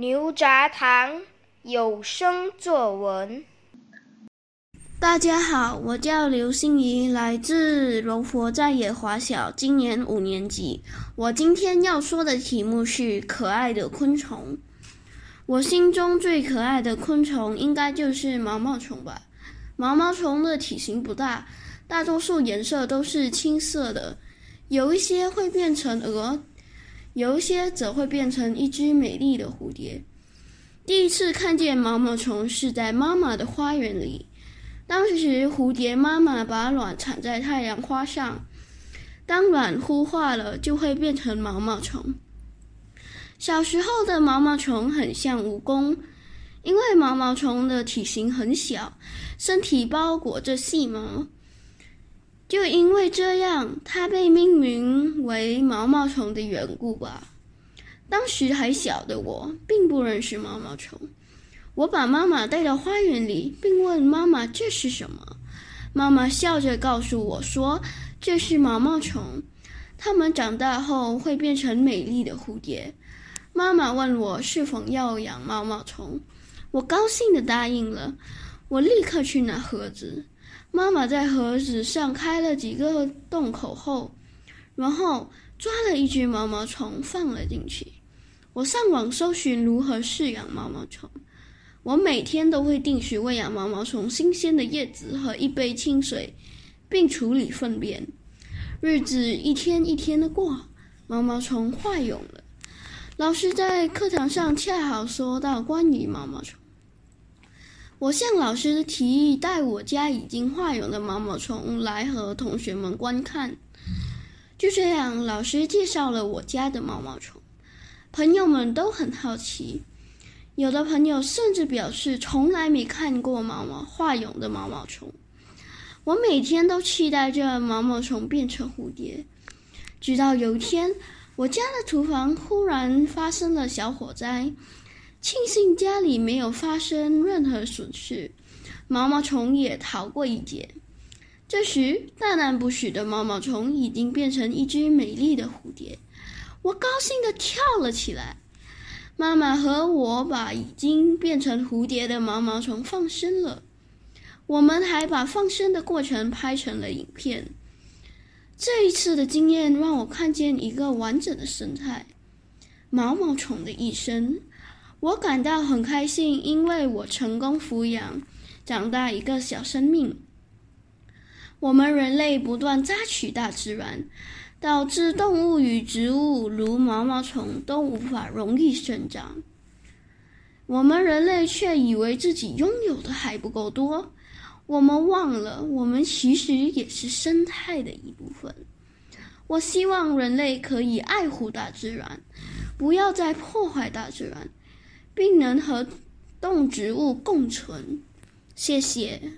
牛轧糖有声作文。大家好，我叫刘心怡，来自柔佛在野华小，今年五年级。我今天要说的题目是可爱的昆虫。我心中最可爱的昆虫应该就是毛毛虫吧。毛毛虫的体型不大，大多数颜色都是青色的，有一些会变成蛾，有一些则会变成一只美丽的蝴蝶。第一次看见毛毛虫是在妈妈的花园里。当时蝴蝶妈妈把卵产在太阳花上，当卵孵化了，就会变成毛毛虫。小时候的毛毛虫很像蜈蚣，因为毛毛虫的体型很小，身体包裹着细毛，就因为这样，它被命名为毛毛虫的缘故吧。当时还小的我，并不认识毛毛虫。我把妈妈带到花园里，并问妈妈这是什么。妈妈笑着告诉我说：“这是毛毛虫，它们长大后会变成美丽的蝴蝶。”妈妈问我是否要养毛毛虫，我高兴地答应了。我立刻去拿盒子，妈妈在盒子上开了几个洞口后，然后抓了一只毛毛虫放了进去。我上网搜寻如何饲养毛毛虫。我每天都会定时喂养毛毛虫新鲜的叶子和一杯清水，并处理粪便。日子一天一天的过，毛毛虫化蛹了。老师在课堂上恰好说到关于毛毛虫，我向老师提议带我家已经化蛹的毛毛虫来和同学们观看。就这样，老师介绍了我家的毛毛虫，朋友们都很好奇。有的朋友甚至表示从来没看过毛毛化蛹的毛毛虫。我每天都期待着毛毛虫变成蝴蝶，直到有一天，我家的厨房忽然发生了小火灾。庆幸家里没有发生任何损失，毛毛虫也逃过一劫。这时，大难不死的毛毛虫已经变成一只美丽的蝴蝶，我高兴地跳了起来。妈妈和我把已经变成蝴蝶的毛毛虫放生了，我们还把放生的过程拍成了影片。这一次的经验让我看见一个完整的生态——毛毛虫的一生。我感到很开心，因为我成功抚养长大一个小生命。我们人类不断榨取大自然。导致动物与植物如毛毛虫都无法容易生长，我们人类却以为自己拥有的还不够多。我们忘了，我们其实也是生态的一部分。我希望人类可以爱护大自然，不要再破坏大自然，并能和动植物共存。谢谢。